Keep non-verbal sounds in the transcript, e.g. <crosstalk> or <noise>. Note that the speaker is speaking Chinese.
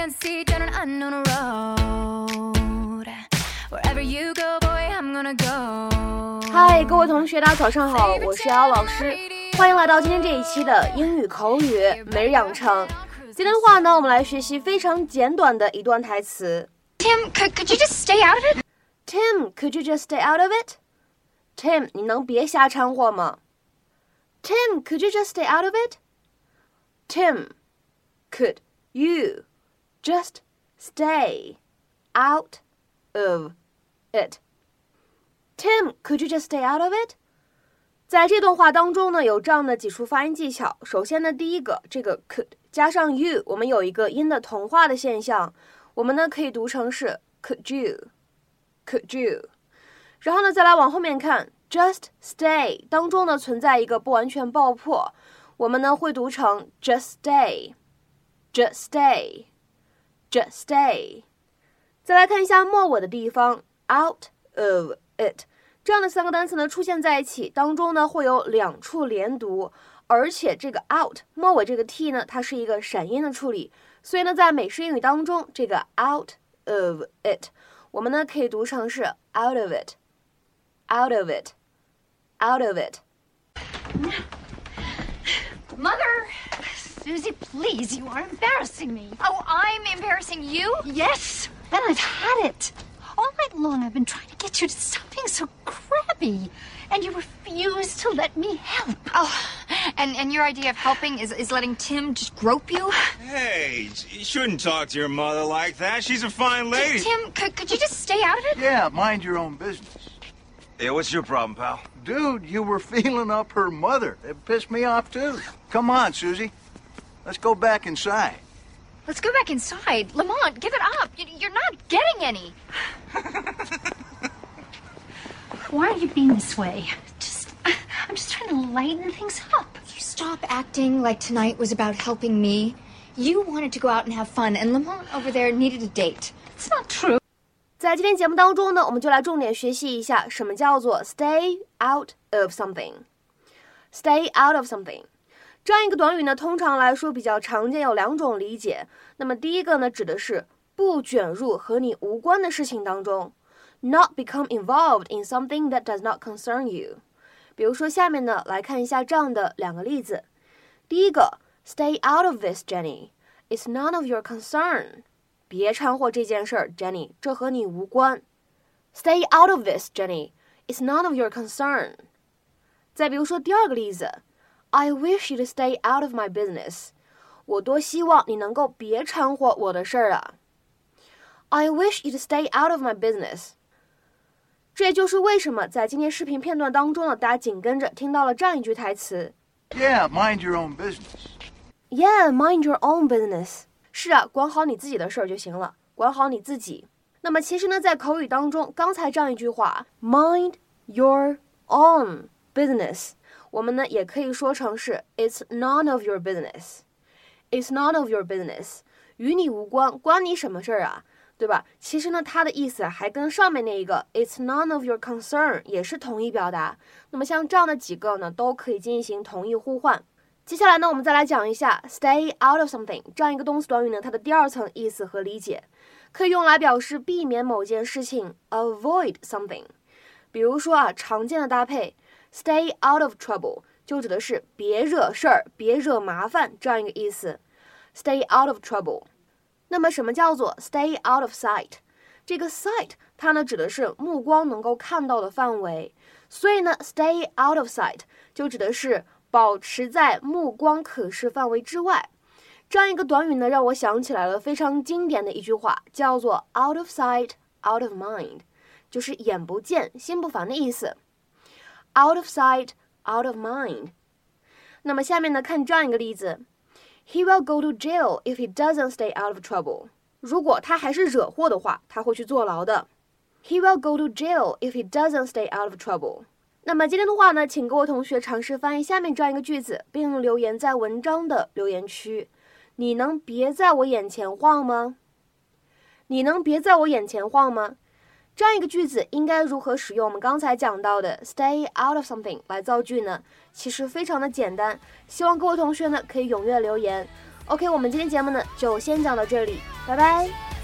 can see down an unknown road. Wherever you go, boy, I'm gonna go. 嗨，各位同学，大家早上好，我是姚老师，欢迎来到今天这一期的英语口语每日养成。今天的话呢，我们来学习非常简短的一段台词。Tim, could, could you just stay out of it? Tim, could you just stay out of it? Tim，你能别瞎掺和吗？Tim, could you just stay out of it? Tim, could you just stay out of it? Tim, could you just stay out of it? 在这段话当中呢，有这样的几处发音技巧。首先呢，第一个，这个 could 加上 you，我们有一个音的同化的现象，我们呢可以读成是 could you，could you。然后呢，再来往后面看，just stay 当中呢存在一个不完全爆破，我们呢会读成 just stay，just Just stay。再来看一下末尾的地方，out of it 这样的三个单词呢出现在一起，当中呢会有两处连读，而且这个 out 末尾这个 t 呢，它是一个闪音的处理，所以呢在美式英语当中，这个 out of it 我们呢可以读成是 out of it。out of it, out of it. Mother! Susie, please, you are embarrassing me. Oh, I'm embarrassing you? Yes, and I've had it. All night long, I've been trying to get you to stop being so crabby, and you refuse to let me help. Oh, and, and your idea of helping is, is letting Tim just grope you? Hey, you shouldn't talk to your mother like that. She's a fine lady. Tim, could, could you just stay out of it? Yeah, mind your own business. Yeah, what's your problem, pal? Dude, you were <laughs> feeling up her mother. It pissed me off, too. Come on, Susie. Let's go back inside. Let's go back inside. Lamont, give it up. You, you're not getting any. <laughs> Why are you being this way? Just, I'm just trying to lighten things up. You stop acting like tonight was about helping me. You wanted to go out and have fun, and Lamont over there needed a date. It's not true. 在今天节目当中呢，我们就来重点学习一下什么叫做 stay out of something。stay out of something 这样一个短语呢，通常来说比较常见，有两种理解。那么第一个呢，指的是不卷入和你无关的事情当中，not become involved in something that does not concern you。比如说下面呢，来看一下这样的两个例子。第一个，stay out of this, Jenny. It's none of your concern. 别掺和这件事儿，Jenny，这和你无关。Stay out of this, Jenny. It's none of your concern. 再比如说第二个例子 ，I wish you'd stay out of my business. 我多希望你能够别掺和我的事儿啊。I wish you'd stay out of my business. 这也就是为什么在今天视频片段当中呢，大家紧跟着听到了这样一句台词 Yeah, mind your own business. ：Yeah, mind your own business. 是啊，管好你自己的事儿就行了，管好你自己。那么其实呢，在口语当中，刚才这样一句话，mind your own business， 我们呢也可以说成是 it's none of your business。It's none of your business，与你无关，关你什么事儿啊？对吧？其实呢，它的意思还跟上面那一个 "It's none of your concern" 也是同一表达。那么像这样的几个呢，都可以进行同义互换。接下来呢，我们再来讲一下 "stay out of something" 这样一个动词短语呢，它的第二层意思和理解，可以用来表示避免某件事情，avoid something。比如说啊，常见的搭配 "stay out of trouble" 就指的是别惹事儿、别惹麻烦这样一个意思。Stay out of trouble。那么什么叫做 stay out of sight？这个 sight 它呢指的是目光能够看到的范围，所以呢 stay out of sight 就指的是保持在目光可视范围之外。这样一个短语呢，让我想起来了非常经典的一句话，叫做 out of sight, out of mind，就是眼不见心不烦的意思。Out of sight, out of mind。那么下面呢，看这样一个例子。He will go to jail if he doesn't stay out of trouble. 如果他还是惹祸的话，他会去坐牢的。He will go to jail if he doesn't stay out of trouble. 那么今天的话呢，请各位同学尝试翻译下面这样一个句子，并留言在文章的留言区。你能别在我眼前晃吗？你能别在我眼前晃吗？这样一个句子应该如何使用我们刚才讲到的 stay out of something 来造句呢？其实非常的简单，希望各位同学呢可以踊跃留言。OK，我们今天节目呢就先讲到这里，拜拜。